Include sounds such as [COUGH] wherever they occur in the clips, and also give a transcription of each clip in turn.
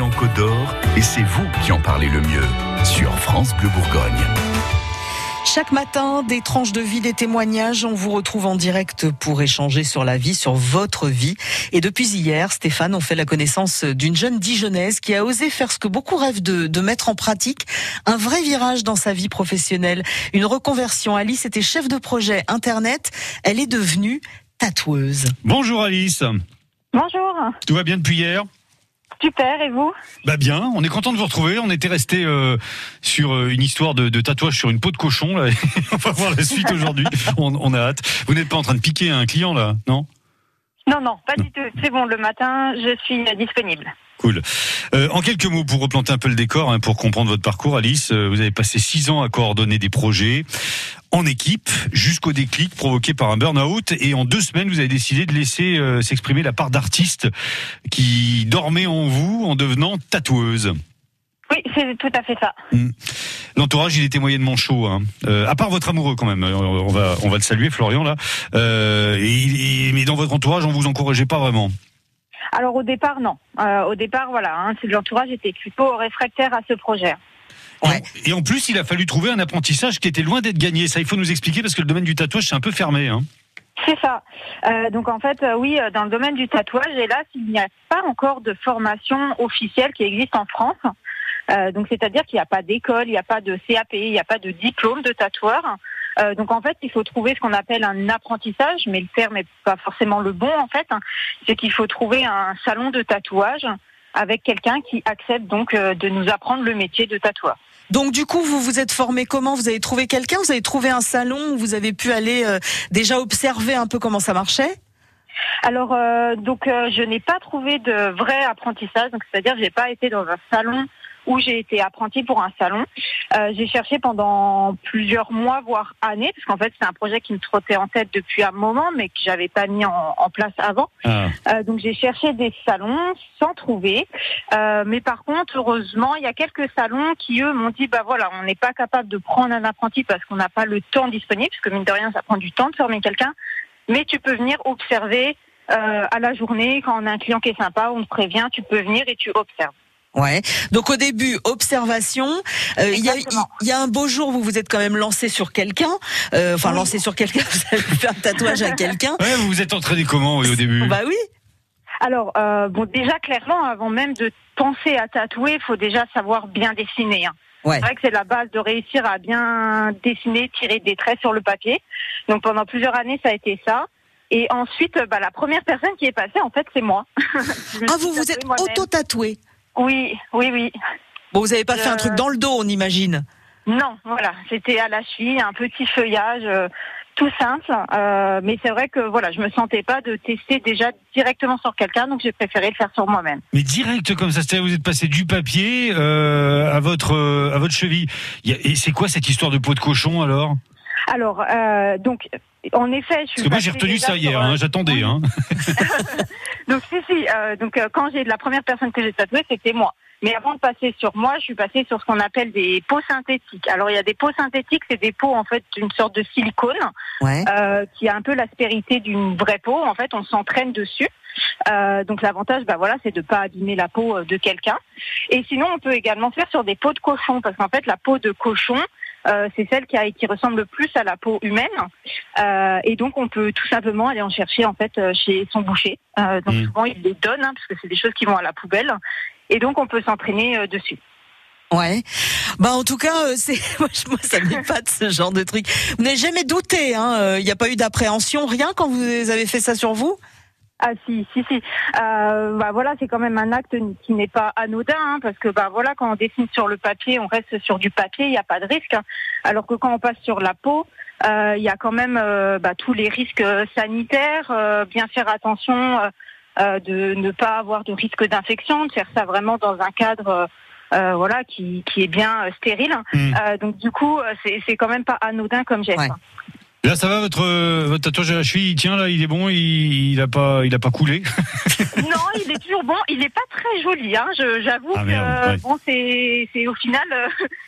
en Côte d'Or et c'est vous qui en parlez le mieux sur France Bleu Bourgogne. Chaque matin, des tranches de vie, des témoignages. On vous retrouve en direct pour échanger sur la vie, sur votre vie. Et depuis hier, Stéphane, on fait la connaissance d'une jeune Dijonnaise qui a osé faire ce que beaucoup rêvent de, de mettre en pratique, un vrai virage dans sa vie professionnelle, une reconversion. Alice était chef de projet Internet. Elle est devenue tatoueuse. Bonjour Alice. Bonjour. Tout va bien depuis hier? Super, et vous? Bah bien, on est content de vous retrouver. On était resté euh, sur euh, une histoire de, de, tatouage sur une peau de cochon. Là. [LAUGHS] on va voir la suite aujourd'hui. On, on, a hâte. Vous n'êtes pas en train de piquer un client là, non? Non, non, pas du tout. C'est bon, le matin, je suis disponible. Cool. Euh, en quelques mots, pour replanter un peu le décor, hein, pour comprendre votre parcours, Alice, euh, vous avez passé six ans à coordonner des projets en équipe jusqu'au déclic provoqué par un burn-out. Et en deux semaines, vous avez décidé de laisser euh, s'exprimer la part d'artiste qui dormait en vous en devenant tatoueuse. Oui, c'est tout à fait ça. Mmh. L'entourage, il était moyennement chaud. Hein. Euh, à part votre amoureux, quand même. On va, on va le saluer, Florian là. Euh, et, et, mais dans votre entourage, on vous encourageait pas vraiment. Alors au départ, non. Euh, au départ, voilà, hein, l'entourage était plutôt réfractaire à ce projet. Ouais. Et en plus, il a fallu trouver un apprentissage qui était loin d'être gagné. Ça, il faut nous expliquer parce que le domaine du tatouage, c'est un peu fermé. Hein. C'est ça. Euh, donc en fait, euh, oui, dans le domaine du tatouage, hélas, il n'y a pas encore de formation officielle qui existe en France. Euh, donc c'est-à-dire qu'il n'y a pas d'école, il n'y a pas de CAP, il n'y a pas de diplôme de tatoueur. Euh, donc en fait, il faut trouver ce qu'on appelle un apprentissage, mais le terme n'est pas forcément le bon en fait. C'est qu'il faut trouver un salon de tatouage avec quelqu'un qui accepte donc euh, de nous apprendre le métier de tatoueur. Donc du coup, vous vous êtes formé comment? Vous avez trouvé quelqu'un? Vous avez trouvé un salon où vous avez pu aller euh, déjà observer un peu comment ça marchait? Alors, euh, donc, euh, je n'ai pas trouvé de vrai apprentissage. Donc, c'est-à-dire, j'ai pas été dans un salon où j'ai été apprentie pour un salon. Euh, j'ai cherché pendant plusieurs mois, voire années, parce qu'en fait c'est un projet qui me trottait en tête depuis un moment, mais que j'avais pas mis en, en place avant. Ah. Euh, donc j'ai cherché des salons sans trouver. Euh, mais par contre, heureusement, il y a quelques salons qui eux m'ont dit bah voilà, on n'est pas capable de prendre un apprenti parce qu'on n'a pas le temps disponible, parce que mine de rien, ça prend du temps de former quelqu'un. Mais tu peux venir observer euh, à la journée quand on a un client qui est sympa, on te prévient, tu peux venir et tu observes. Ouais. Donc au début, observation. Euh, il y, a, y, a un beau jour, vous vous êtes quand même lancé sur quelqu'un. Euh, enfin, oui. lancé sur quelqu'un, [LAUGHS] vous avez fait un tatouage à quelqu'un. Ouais, vous vous êtes entraîné comment oui, au début? Bah oui. Alors, euh, bon, déjà clairement, avant même de penser à tatouer, il faut déjà savoir bien dessiner. Hein. Ouais. C'est vrai que c'est la base de réussir à bien dessiner, tirer des traits sur le papier. Donc pendant plusieurs années, ça a été ça. Et ensuite, bah, la première personne qui est passée, en fait, c'est moi. [LAUGHS] ah, vous vous êtes auto-tatoué oui, oui, oui. Bon, vous n'avez pas euh... fait un truc dans le dos, on imagine Non, voilà, c'était à la cheville, un petit feuillage, euh, tout simple. Euh, mais c'est vrai que voilà, je me sentais pas de tester déjà directement sur quelqu'un, donc j'ai préféré le faire sur moi-même. Mais direct comme ça, c'est-à-dire vous êtes passé du papier euh, à votre à votre cheville. Et c'est quoi cette histoire de peau de cochon alors? Alors, euh, donc, en effet, je suis. Parce que moi, j'ai retenu ça hier. Hein, J'attendais. Hein. [LAUGHS] donc, si, si. Euh, donc, euh, quand j'ai la première personne que j'ai tatouée, c'était moi. Mais avant de passer sur moi, je suis passée sur ce qu'on appelle des peaux synthétiques. Alors, il y a des peaux synthétiques, c'est des peaux en fait d'une sorte de silicone ouais. euh, qui a un peu l'aspérité d'une vraie peau. En fait, on s'entraîne dessus. Euh, donc l'avantage, bah voilà, c'est de pas abîmer la peau de quelqu'un. Et sinon, on peut également faire sur des peaux de cochon, parce qu'en fait, la peau de cochon, euh, c'est celle qui, a, qui, ressemble le plus à la peau humaine. Euh, et donc, on peut tout simplement aller en chercher en fait chez son boucher. Euh, donc, mmh. souvent, il les donne hein, parce que c'est des choses qui vont à la poubelle. Et donc, on peut s'entraîner dessus. Ouais. Bah en tout cas, [LAUGHS] c'est moi, moi ça m'épate ce genre de truc. Vous n'avez jamais douté, hein Il n'y a pas eu d'appréhension, rien quand vous avez fait ça sur vous? Ah si, si, si. Euh, bah voilà, c'est quand même un acte qui n'est pas anodin, hein, parce que bah voilà, quand on dessine sur le papier, on reste sur du papier, il n'y a pas de risque. Hein, alors que quand on passe sur la peau, euh, il y a quand même euh, bah, tous les risques sanitaires, euh, bien faire attention euh, de ne pas avoir de risque d'infection, de faire ça vraiment dans un cadre. voilà, qui, qui est bien stérile. Mmh. donc du coup, c'est quand même pas anodin comme geste. Ouais. Là, ça va votre votre tatouage à la cheville, il tient là, il est bon, il, il a pas il a pas coulé? [LAUGHS] non, il est toujours bon. Il est pas très joli, hein. J'avoue ah, que ouais. bon, c'est c'est au final.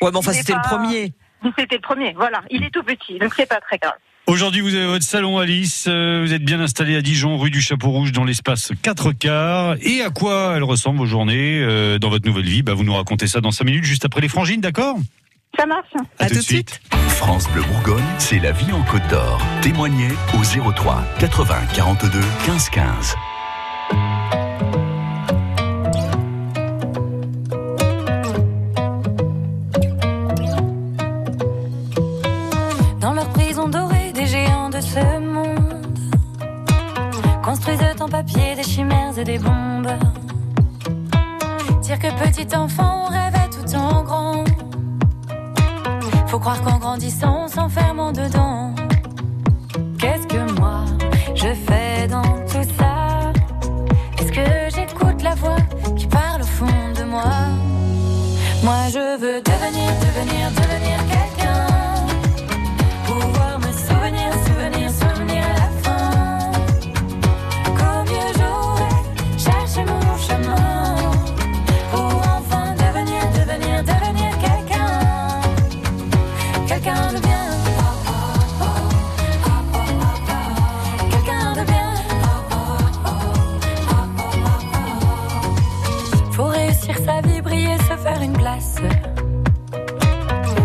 ouais, mais enfin c'était pas... le premier. C'était le premier, voilà. Il est tout petit, donc c'est pas très grave. Aujourd'hui, vous avez votre salon Alice. Euh, vous êtes bien installé à Dijon, rue du Chapeau Rouge, dans l'espace 4 quarts. Et à quoi elles ressemblent vos journées euh, dans votre nouvelle vie? Bah, Vous nous racontez ça dans 5 minutes, juste après les frangines, d'accord? Ça marche. À, tout de suite. France Bleu Bourgogne, c'est la vie en Côte d'Or. Témoignez au 03 80 42 15 15. Dans leur prison dorée, des géants de ce monde construisent en papier des chimères et des bombes. Dire que petit enfant, on rêvait tout en grand. Faut croire qu'en grandissant, on s'enferme dedans. Qu'est-ce que moi je fais dans tout ça? Est-ce que j'écoute la voix qui parle au fond de moi? Moi je veux devenir, devenir, devenir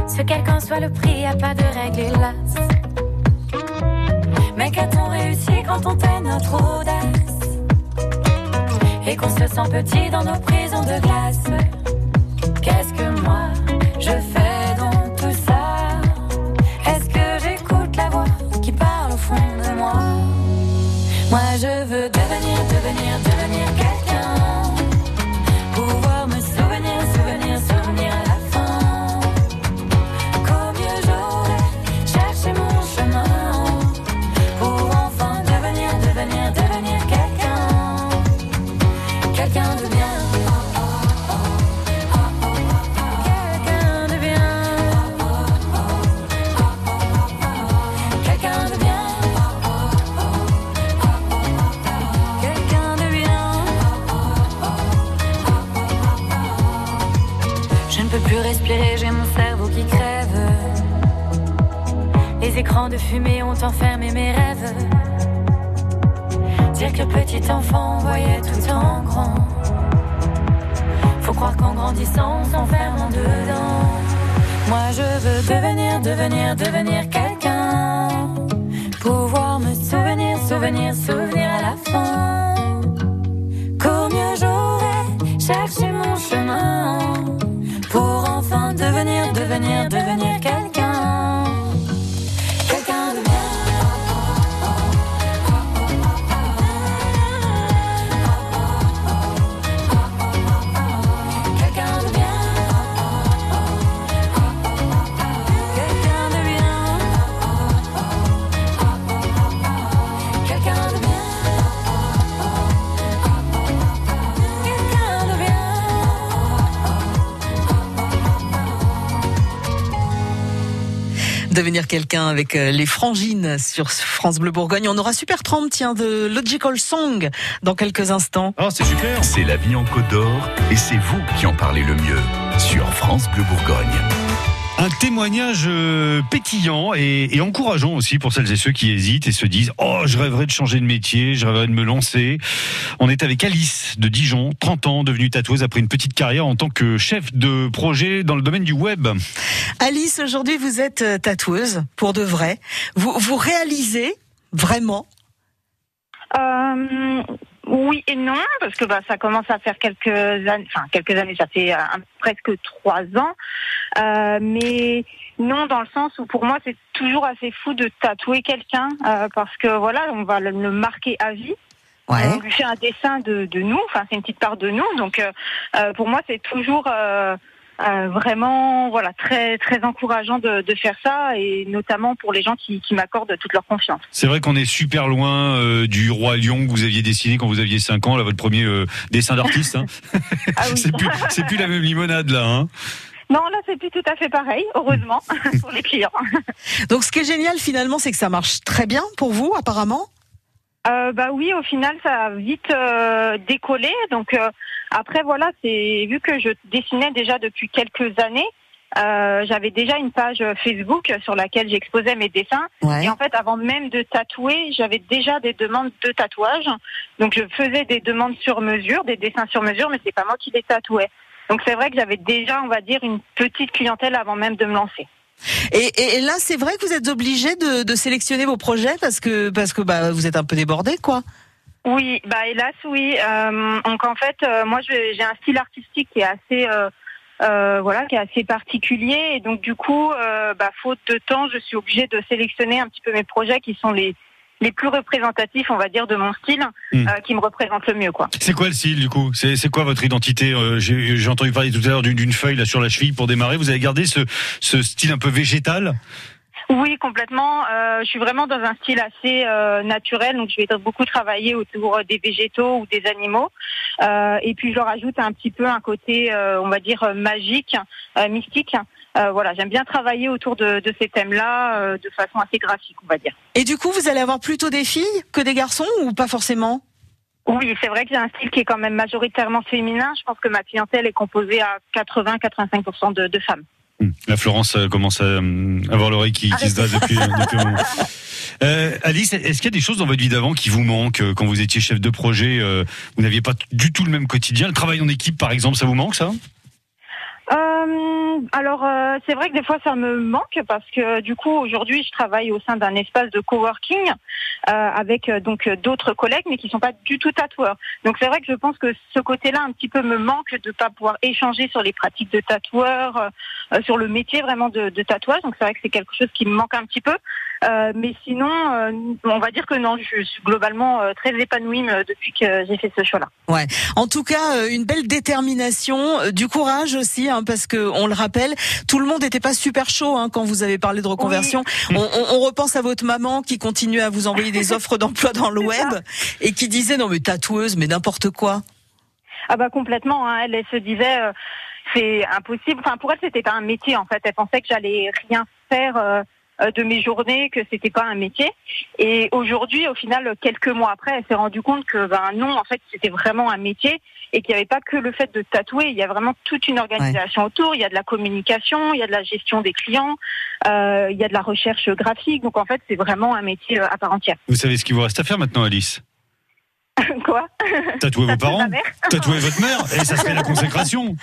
Ce quel qu'en soit le prix, y a pas de règle hélas. Mais qu'a-t-on réussi quand on tait notre audace? Et qu'on se sent petit dans nos prisons de glace? Qu'est-ce que moi je fais dans tout ça? Est-ce que j'écoute la voix qui parle au fond de moi? Moi je veux devenir, devenir, devenir de fumée ont enfermé mes rêves. Dire que petit enfant, voyait tout en grand. Faut croire qu'en grandissant, on s'enferme en dedans. Moi, je veux devenir, devenir, devenir quelqu'un. Pouvoir me souvenir, souvenir, souvenir à la fin. Qu'au mieux j'aurais cherché mon chemin pour enfin devenir, devenir, devenir quelqu'un. Devenir quelqu'un avec euh, les frangines sur France Bleu Bourgogne. On aura Super 30, tiens, de Logical Song dans quelques instants. Oh, c'est super C'est la vie en Côte d'Or et c'est vous qui en parlez le mieux sur France Bleu Bourgogne. Un témoignage euh, pétillant et, et encourageant aussi pour celles et ceux qui hésitent et se disent Oh, je rêverais de changer de métier, je rêverais de me lancer. On est avec Alice de Dijon, 30 ans, devenue tatoueuse après une petite carrière en tant que chef de projet dans le domaine du web. Alice, aujourd'hui, vous êtes euh, tatoueuse pour de vrai. Vous, vous réalisez vraiment? Euh, oui et non, parce que bah, ça commence à faire quelques années, enfin quelques années, ça fait euh, un- presque trois ans. Euh, mais non, dans le sens où pour moi c'est toujours assez fou de tatouer quelqu'un, euh, parce que voilà, on va le, le marquer à vie. On lui fait un dessin de, de nous, enfin c'est une petite part de nous, donc euh, euh, pour moi c'est toujours euh, vraiment voilà très très encourageant de, de faire ça et notamment pour les gens qui, qui m'accordent toute leur confiance. C'est vrai qu'on est super loin euh, du roi lion que vous aviez dessiné quand vous aviez 5 ans, là, votre premier euh, dessin d'artiste. Hein. [LAUGHS] Ah oui. [LAUGHS] c'est plus, c'est plus la même limonade là. Hein. Non, là, c'est plus tout à fait pareil, heureusement, [LAUGHS] pour les clients. Donc ce qui est génial finalement, c'est que ça marche très bien pour vous apparemment. Euh, bah oui, au final, ça a vite euh, décollé. Donc euh, après, voilà, c'est vu que je dessinais déjà depuis quelques années. euh, j'avais déjà une page Facebook sur laquelle j'exposais mes dessins. Ouais. Et en fait, avant même de tatouer, j'avais déjà des demandes de tatouage. Donc, je faisais des demandes sur mesure, des dessins sur mesure, mais c'est pas moi qui les tatouais. Donc, c'est vrai que j'avais déjà, on va dire, une petite clientèle avant même de me lancer. Et, là, c'est vrai que vous êtes obligé de, sélectionner vos projets parce que parce que bah vous êtes un peu débordé, quoi. Oui, bah hélas oui. Euh, donc en fait, euh, moi j'ai un style artistique qui est assez, euh, voilà, qui est assez particulier et donc du coup, bah, faute de temps, je suis obligée de sélectionner un petit peu mes projets qui sont les les plus représentatifs, on va dire, de mon style, Hmm. euh, qui me représentent le mieux, quoi. C'est quoi le style du coup? C'est c'est quoi votre identité? Euh, J'ai j'ai entendu parler tout à l'heure d'une d'une feuille là sur la cheville pour démarrer. Vous avez gardé ce, ce style un peu végétal? Oui, complètement. Euh, je suis vraiment dans un style assez euh, naturel, donc je vais beaucoup travailler autour des végétaux ou des animaux. Euh, et puis je rajoute un petit peu un côté, euh, on va dire, euh, magique, euh, mystique. Euh, voilà, j'aime bien travailler autour de, de ces thèmes-là euh, de façon assez graphique, on va dire. Et du coup, vous allez avoir plutôt des filles que des garçons ou pas forcément? Oui, c'est vrai que j'ai un style qui est quand même majoritairement féminin. Je pense que ma clientèle est composée à 80-85% de, de femmes. Hum, La Florence euh, commence à avoir l'oreille qui, qui se dresse depuis, [LAUGHS] depuis un moment. Euh, Alice, est-ce qu'il y a des choses dans votre vie d'avant qui vous manquent quand vous étiez chef de projet euh, Vous n'aviez pas du tout le même quotidien? Le travail en équipe, par exemple, ça vous manque ça? Euh, alors euh, c'est vrai que des fois ça me manque parce que du coup aujourd'hui je travaille au sein d'un espace de coworking euh, avec euh, donc d'autres collègues mais qui sont pas du tout tatoueurs. Donc c'est vrai que je pense que ce côté-là un petit peu me manque de pas pouvoir échanger sur les pratiques de tatoueurs, sur le métier vraiment de, de tatouage. Donc c'est vrai que c'est quelque chose qui me manque un petit peu. Mais sinon, on va dire que non, je suis globalement très épanouie depuis que j'ai fait ce choix-là. En tout cas, une belle détermination, du courage aussi, hein, parce que on le rappelle, tout le monde n'était pas super chaud hein, quand vous avez parlé de reconversion. On, on- on repense à votre maman qui continue à vous envoyer des [LAUGHS] offres d'emploi dans le ça. web et qui disait non mais tatoueuse, mais n'importe quoi. Ah bah complètement. Hein. Elle, elle se disait euh, c'est impossible. Enfin pour elle c'était pas un métier en fait. Elle pensait que j'allais rien faire euh, de mes journées, que c'était pas un métier. Et aujourd'hui, au final, quelques mois après, elle s'est rendue compte que ben non, en fait, c'était vraiment un métier et qu'il n'y avait pas que le fait de tatouer. Il y a vraiment toute une organisation autour. Il y a de la communication, il y a de la gestion des clients, euh, il y a de la recherche graphique. Donc en fait, c'est vraiment un métier euh, à part entière. Vous savez ce qu'il vous reste à faire maintenant, Alice? [LAUGHS] Quoi Tatouer vos parents [LAUGHS] Tatouer votre mère Et ça serait la [LAUGHS] consécration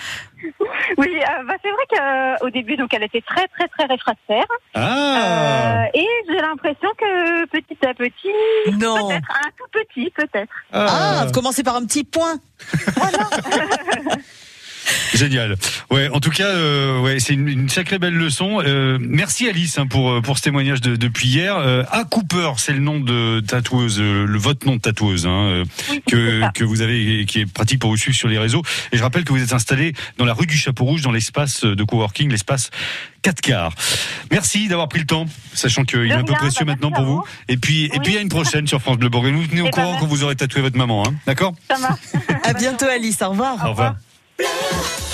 Oui, euh, bah, c'est vrai qu'au début, donc elle était très très très réfractaire. Ah Euh, et j'ai l'impression que petit à petit, Non. peut-être un tout petit, peut-être. Ah, vous commencez par un petit point. [LAUGHS] Génial. Ouais, en tout cas, euh, ouais, c'est une, une sacrée belle leçon. Euh, merci Alice hein, pour pour ce témoignage de, depuis hier. Euh, A Cooper, c'est le nom de tatoueuse, euh, le votre nom de tatoueuse hein, Oui, que que vous avez, qui est pratique pour vous suivre sur les réseaux. Et je rappelle que vous êtes installé dans la rue du Chapeau Rouge, dans l'espace de coworking, l'espace 4 quarts. Merci d'avoir pris le temps, sachant qu'il est un peu précieux bah, maintenant pour à vous. Et puis et Oui. puis à une prochaine sur France Bleu Bourgogne. Vous tenez au Eh ben, courant quand merci. vous aurez tatoué votre maman, hein, d'accord Ça marche. À bientôt Alice, au revoir. Au revoir. Blue.